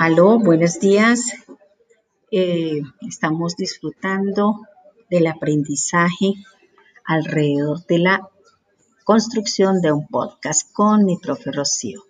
Aló, buenos días. Eh, estamos disfrutando del aprendizaje alrededor de la construcción de un podcast con mi profe Rocío.